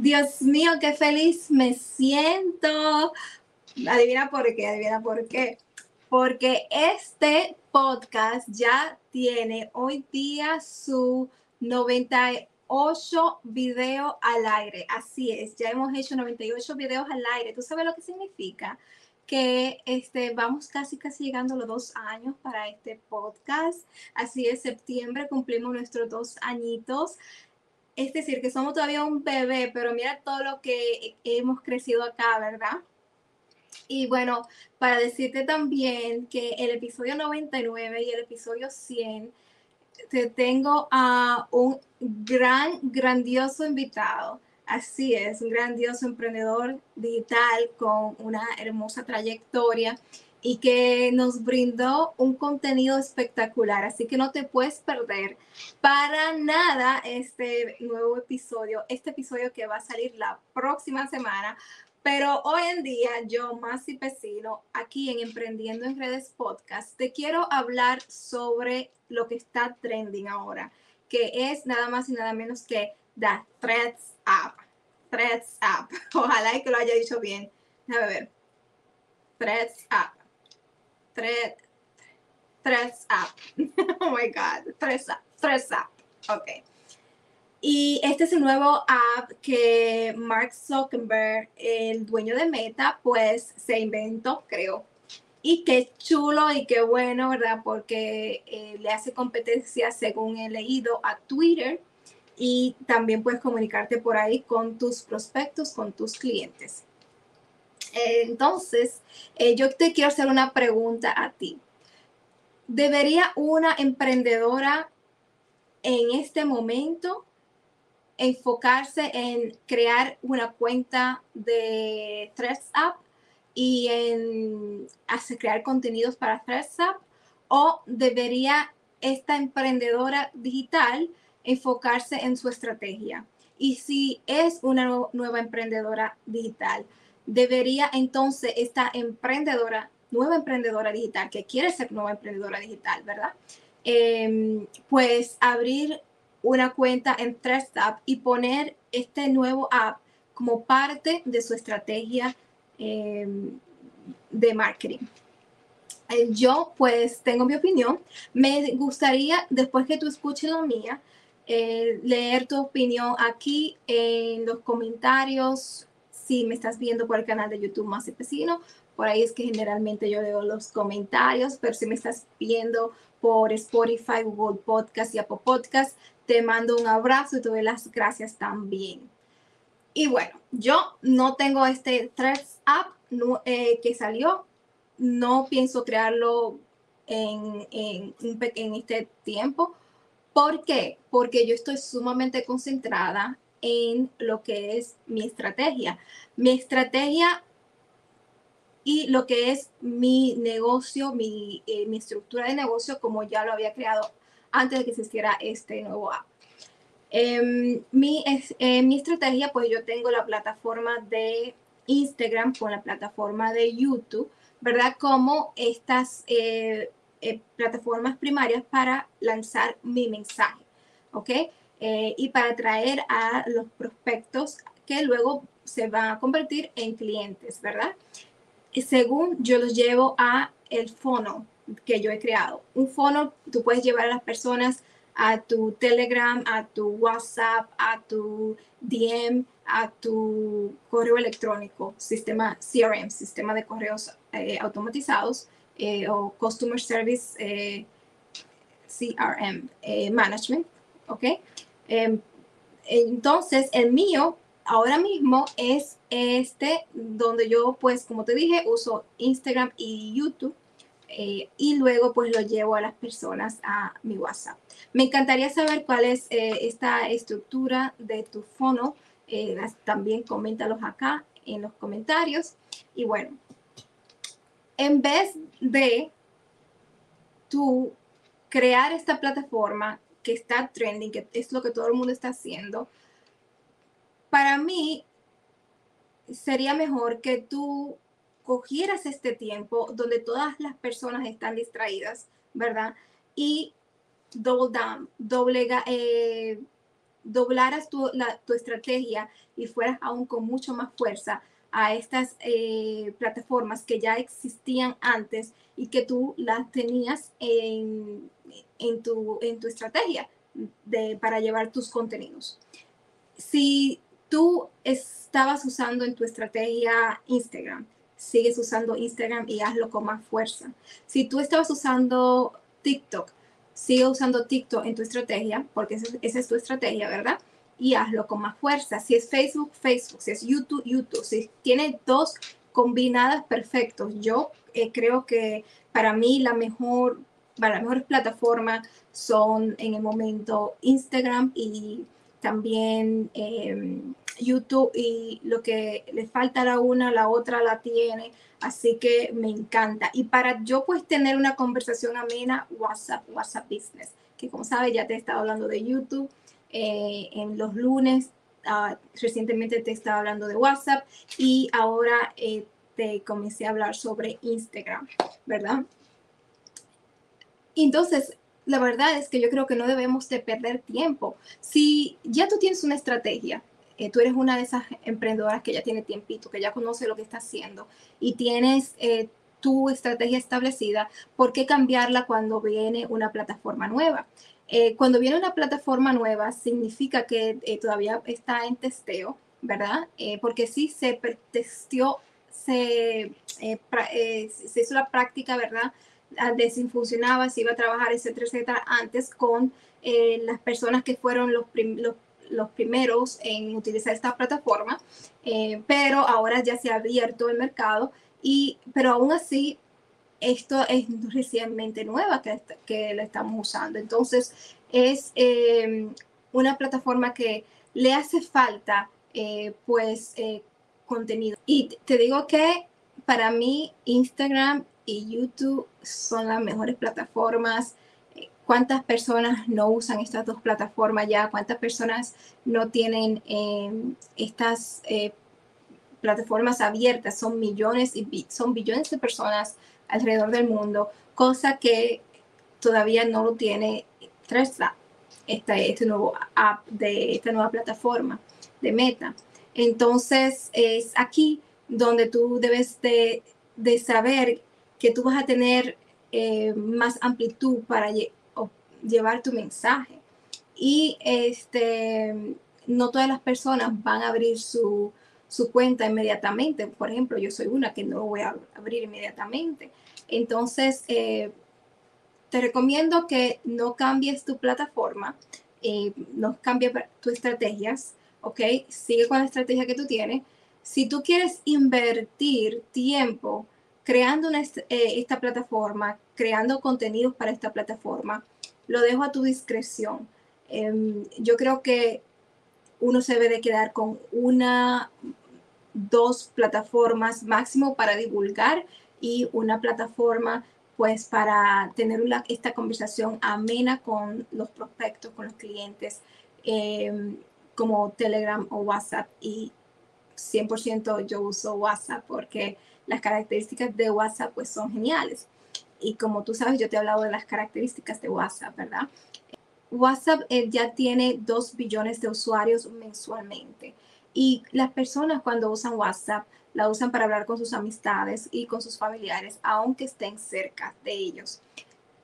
Dios mío, qué feliz me siento. Adivina por qué, adivina por qué. Porque este podcast ya tiene hoy día su 98 video al aire. Así es, ya hemos hecho 98 videos al aire. ¿Tú sabes lo que significa? que este, vamos casi casi llegando a los dos años para este podcast. Así es, septiembre cumplimos nuestros dos añitos es decir, que somos todavía un bebé, pero mira todo lo que hemos crecido acá, ¿verdad? Y bueno, para decirte también que el episodio 99 y el episodio 100, te tengo a un gran, grandioso invitado. Así es, un grandioso emprendedor digital con una hermosa trayectoria y que nos brindó un contenido espectacular. Así que no te puedes perder para nada este nuevo episodio, este episodio que va a salir la próxima semana. Pero hoy en día, yo, Masi Pesino, aquí en Emprendiendo en Redes Podcast, te quiero hablar sobre lo que está trending ahora, que es nada más y nada menos que The Threads App. Threads App. Ojalá que lo haya dicho bien. A ver. Threads App. Threads App. oh my God, Threads App, Threads App. Ok. Y este es el nuevo app que Mark Zuckerberg, el dueño de Meta, pues se inventó, creo. Y qué chulo y qué bueno, ¿verdad? Porque eh, le hace competencia, según he leído, a Twitter y también puedes comunicarte por ahí con tus prospectos, con tus clientes. Entonces, eh, yo te quiero hacer una pregunta a ti. ¿Debería una emprendedora en este momento enfocarse en crear una cuenta de Threads App y en hacer, crear contenidos para Threads App? ¿O debería esta emprendedora digital enfocarse en su estrategia? Y si es una nueva emprendedora digital, debería entonces esta emprendedora, nueva emprendedora digital, que quiere ser nueva emprendedora digital, ¿verdad? Em, pues abrir una cuenta en App y poner este nuevo app como parte de su estrategia em, de marketing. Eh, yo pues tengo mi opinión. Me gustaría, después que tú escuches la mía, eh, leer tu opinión aquí en los comentarios si me estás viendo por el canal de YouTube Más Vecino, por ahí es que generalmente yo leo los comentarios, pero si me estás viendo por Spotify, Google Podcast y Apple Podcast, te mando un abrazo y te doy las gracias también. Y bueno, yo no tengo este Threads app eh, que salió, no pienso crearlo en, en, en este tiempo. ¿Por qué? Porque yo estoy sumamente concentrada en lo que es mi estrategia. Mi estrategia y lo que es mi negocio, mi, eh, estructura de negocio, como ya lo había creado antes de que existiera este nuevo app. Em, mi, mi estrategia, pues yo tengo la plataforma de Instagram con la plataforma de YouTube, ¿verdad? Como estas eh, eh, plataformas primarias para lanzar mi mensaje, ¿ok? Eh, y para atraer a los prospectos que luego se van a convertir en clientes, ¿verdad? Según yo los llevo a el fono que yo he creado. Un fono tú puedes llevar a las personas a tu Telegram, a tu WhatsApp, a tu DM, a tu correo electrónico, sistema CRM, sistema de correos eh, automatizados eh, o Customer Service CRM Management, ¿ok? Em, entonces, el mío ahora mismo es este, donde yo, pues, como te dije, uso Instagram y YouTube. Eh, y luego pues lo llevo a las personas a mi WhatsApp. Me encantaría saber cuál es eh, esta estructura de tu fono. Eh, también coméntalos acá en los comentarios. Y bueno, en vez de tú crear esta plataforma que está trending, que es lo que todo el mundo está haciendo, para mí sería mejor que tú cogieras este tiempo donde todas las personas están distraídas, ¿verdad? Y double down, doblega, eh, doblaras tu, tu estrategia y fueras aún con mucho más fuerza a estas eh, plataformas que ya existían antes y que tú las tenías en, en, tu, en tu estrategia de, para llevar tus contenidos. Si tú estabas usando en tu estrategia Instagram, sigues usando Instagram y hazlo con más fuerza. Si tú estabas usando TikTok, sigue usando TikTok en tu estrategia, porque esa, es tu estrategia, ¿verdad? Y hazlo con más fuerza. Si es Facebook, Facebook. Si es YouTube, YouTube. Si tiene dos combinadas, perfectos. Yo eh, creo que para mí la mejor, para las mejores plataformas son en el momento Instagram y también em, YouTube y lo que le falta a la una, la otra la tiene. Así que me encanta. Y para yo pues tener una conversación amena, WhatsApp, WhatsApp Business, que como sabes ya te he estado hablando de YouTube eh, en los lunes. Ah, recientemente te estaba hablando de WhatsApp y ahora eh, te comencé a hablar sobre Instagram, ¿verdad? Entonces, la verdad es que yo creo que no debemos de perder tiempo. Si ya tú tienes una estrategia, eh, tú eres una de esas emprendedoras que ya tiene tiempito, que ya conoce lo que está haciendo y tienes eh, tu estrategia establecida, ¿por qué cambiarla cuando viene una plataforma nueva? Eh, cuando viene una plataforma nueva significa que todavía está en testeo, ¿verdad? porque sí se testeó, se, se hizo la práctica, ¿verdad? de si funcionaba, si iba a trabajar, etcétera, etcétera, antes con las personas que fueron los, los primeros en utilizar esta plataforma, eh, pero ahora ya se ha abierto el mercado, y, pero aún así esto es recientemente nueva que, que la estamos usando. Entonces es una plataforma que le hace falta eh, pues eh, contenido. Y te digo que para mí Instagram y YouTube son las mejores plataformas cuántas personas no usan estas dos plataformas ya, cuántas personas no tienen em, estas eh, plataformas abiertas, son millones y son billones de personas alrededor del mundo, cosa que todavía no lo tiene Tesla, este, este nuevo app de esta nueva plataforma de Meta. Entonces es aquí donde tú debes de, saber que tú vas a tener eh, más amplitud para llevar tu mensaje. Y este, no todas las personas van a abrir su, cuenta inmediatamente. Por ejemplo, yo soy una que no voy a abrir inmediatamente. Entonces, eh, te recomiendo que no cambies tu plataforma, eh, no cambies tus estrategias, ¿ok? Sigue con la estrategia que tú tienes. Si tú quieres invertir tiempo creando una, eh, esta plataforma, creando contenidos para esta plataforma, lo dejo a tu discreción. Em, yo creo que uno se debe de quedar con una, dos plataformas máximo para divulgar y una plataforma pues para tener esta conversación amena con los prospectos, con los clientes, em, como Telegram o WhatsApp. Y 100% yo uso WhatsApp porque las características de WhatsApp pues son geniales y como tú sabes, yo te he hablado de las características de WhatsApp, ¿verdad? WhatsApp eh, ya tiene 2 billones de usuarios mensualmente y las personas cuando usan WhatsApp la usan para hablar con sus amistades y con sus familiares, aunque estén cerca de ellos.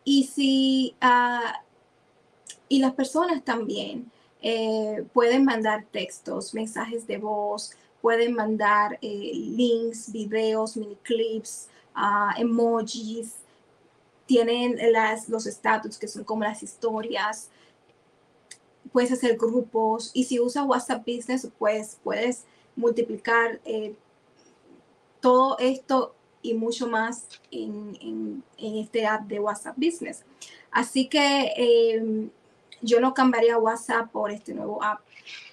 Y si ah, y las personas también eh, pueden mandar textos, mensajes de voz, pueden mandar eh, links, videos, mini clips, ah, emojis, tienen las, los estatus que son como las historias, puedes hacer grupos y si usas WhatsApp Business, pues puedes multiplicar eh, todo esto y mucho más en, este app de WhatsApp Business. Así que em, yo no cambiaría WhatsApp por este nuevo app.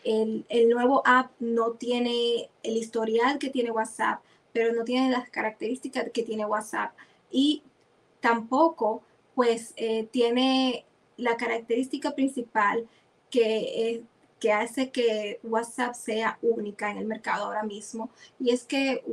El, el, nuevo app no tiene el historial que tiene WhatsApp, pero no tiene las características que tiene WhatsApp. Y tampoco pues eh, tiene la característica principal que, que hace que WhatsApp sea única en el mercado ahora mismo y es que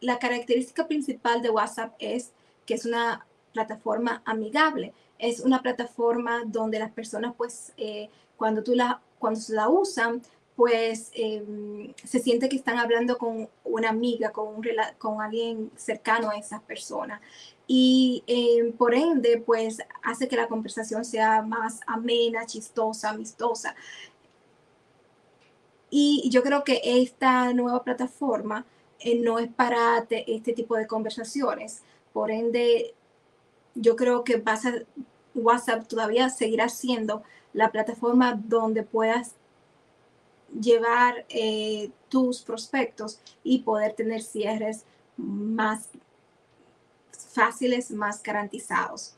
la característica principal de WhatsApp es que es una plataforma amigable, es una plataforma donde las personas pues eh, cuando tú la cuando la usan, pues em, se siente que están hablando con una amiga, con, un, con alguien cercano a esa persona. Y em, por ende, pues hace que la conversación sea más amena, chistosa, amistosa. Y yo creo que esta nueva plataforma eh, no es para este tipo de conversaciones. Por ende, yo creo que WhatsApp todavía seguirá siendo la plataforma donde puedas llevar eh, tus prospectos y poder tener cierres más fáciles, más garantizados.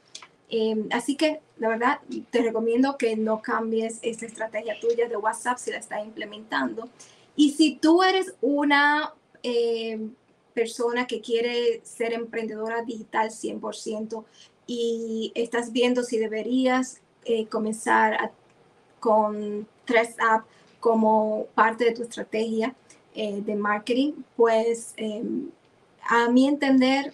Em, así que, la verdad, te recomiendo que no cambies esta estrategia tuya de WhatsApp si la estás implementando. Y si tú eres una em, persona que quiere ser emprendedora digital 100% y estás viendo si deberías eh, comenzar con tres apps como parte de tu estrategia eh, de marketing, pues em, a mi entender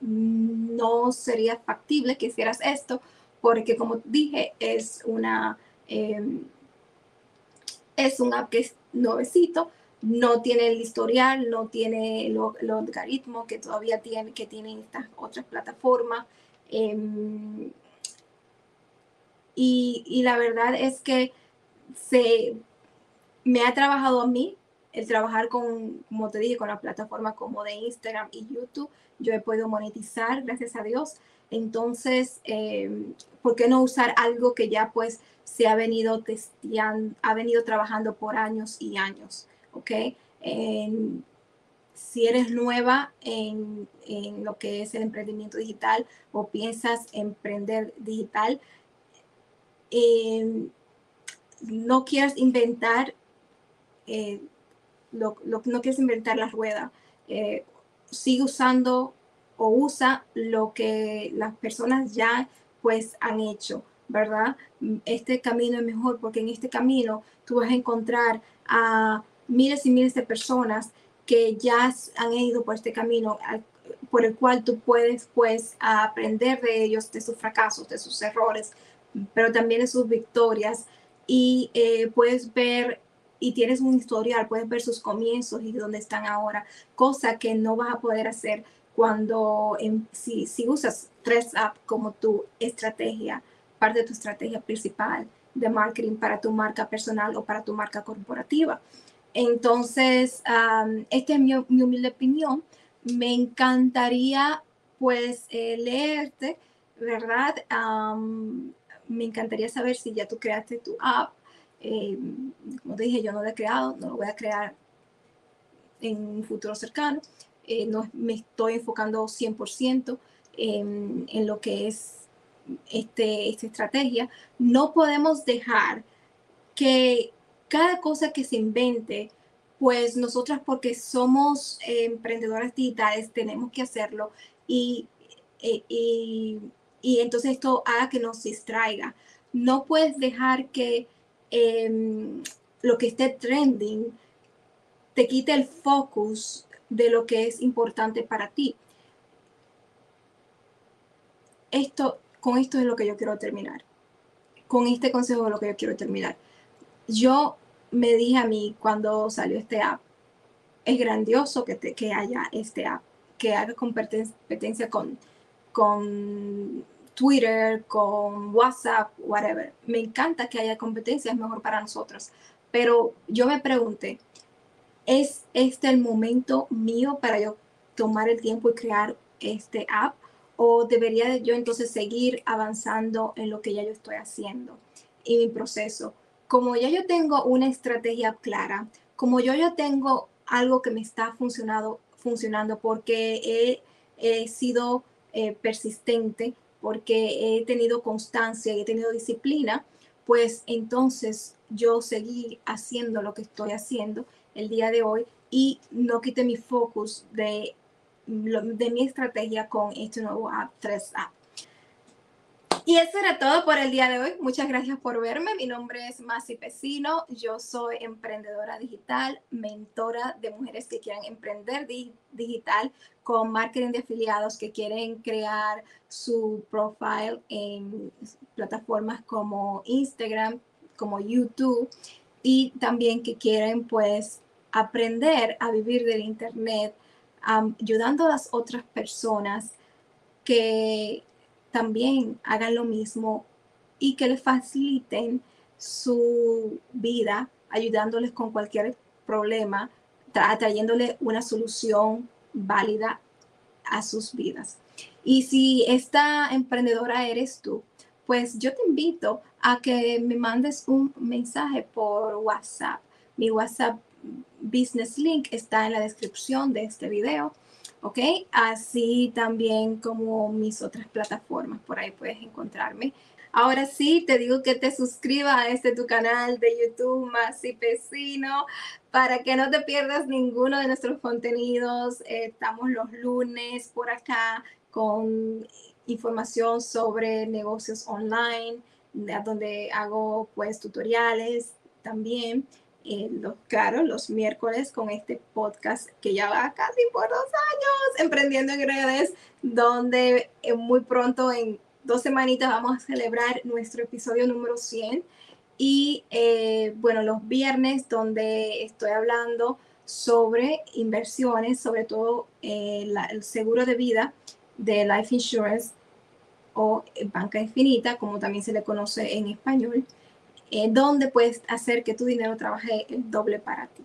no sería factible que hicieras esto porque como dije es una em, es un app que es nuevecito no tiene el historial no tiene el, algoritmo que todavía tiene que tienen estas otras plataformas em, y, y la verdad es que se me ha trabajado a mí el trabajar con, como te dije, con la plataforma como de Instagram y YouTube. Yo he podido monetizar, gracias a Dios. Entonces, em, ¿por qué no usar algo que ya pues se ha venido testeando, ha venido trabajando por años y años? ¿Ok? si eres nueva en, en, lo que es el emprendimiento digital o piensas emprender digital, em, no quieras inventar eh, lo, no quieres inventar la rueda. Eh, sigue usando o usa lo que las personas ya pues han hecho, ¿verdad? Este camino es mejor porque en este camino tú vas a encontrar a miles y miles de personas que ya han ido por este camino por el cual tú puedes pues aprender de ellos, de sus fracasos, de sus errores, pero también de sus victorias y eh, puedes ver y tienes un historial, puedes ver sus comienzos y dónde están ahora, cosa que no vas a poder hacer cuando si, si usas tres apps como tu estrategia, parte de tu estrategia principal de marketing para tu marca personal o para tu marca corporativa. Entonces, esta es mi, humilde opinión. Me encantaría pues eh, leerte, ¿verdad? me encantaría saber si ya tú creaste tu app, eh, como te dije, yo no lo he creado, no lo voy a crear en un futuro cercano. Eh, no me estoy enfocando 100% en, en, lo que es este, esta estrategia. No podemos dejar que cada cosa que se invente, pues nosotras porque somos emprendedoras digitales tenemos que hacerlo y, y, y, y entonces esto haga que nos distraiga. No puedes dejar que Em, lo que esté trending te quite el focus de lo que es importante para ti. Esto, con esto es lo que yo quiero terminar. Con este consejo es lo que yo quiero terminar. Yo me dije a mí cuando salió este app, es grandioso que, te, que haya este app, que haga competencia con, con Twitter, con WhatsApp, whatever. Me encanta que haya competencia, es mejor para nosotros. Pero yo me pregunté, ¿es este el momento mío para yo tomar el tiempo y crear este app? ¿O debería yo entonces seguir avanzando en lo que ya yo estoy haciendo y mi proceso? Como ya yo tengo una estrategia clara, como yo ya tengo algo que me está funcionando, funcionando porque he, sido eh, persistente, porque he tenido constancia y he tenido disciplina, pues entonces yo seguí haciendo lo que estoy haciendo el día de hoy y no quité mi focus de, de mi estrategia con este nuevo app 3A. Y eso era todo por el día de hoy. Muchas gracias por verme. Mi nombre es Masi Pesino. Yo soy emprendedora digital, mentora de mujeres que quieran emprender digital con marketing de afiliados, que quieren crear su profile en plataformas como Instagram, como YouTube y también que quieren pues aprender a vivir del Internet, ayudando a las otras personas que también hagan lo mismo y que les faciliten su vida, ayudándoles con cualquier problema, trayéndole una solución válida a sus vidas. Y si esta emprendedora eres tú, pues yo te invito a que me mandes un mensaje por WhatsApp. Mi WhatsApp Business Link está en la descripción de este video. ¿Ok? Así también como mis otras plataformas, por ahí puedes encontrarme. Ahora sí, te digo que te suscribas a este tu canal de YouTube Más y Pesino para que no te pierdas ninguno de nuestros contenidos. estamos los lunes por acá con información sobre negocios online, donde hago pues tutoriales también. Eh, los, claro, los miércoles con este podcast que ya va casi por dos años, Emprendiendo en Redes, donde eh, muy pronto en dos semanitas vamos a celebrar nuestro episodio número 100. Y eh, bueno, los viernes donde estoy hablando sobre inversiones, sobre todo el seguro de vida de Life Insurance o Banca Infinita, como también se le conoce en español, eh, donde puedes hacer que tu dinero trabaje el doble para ti.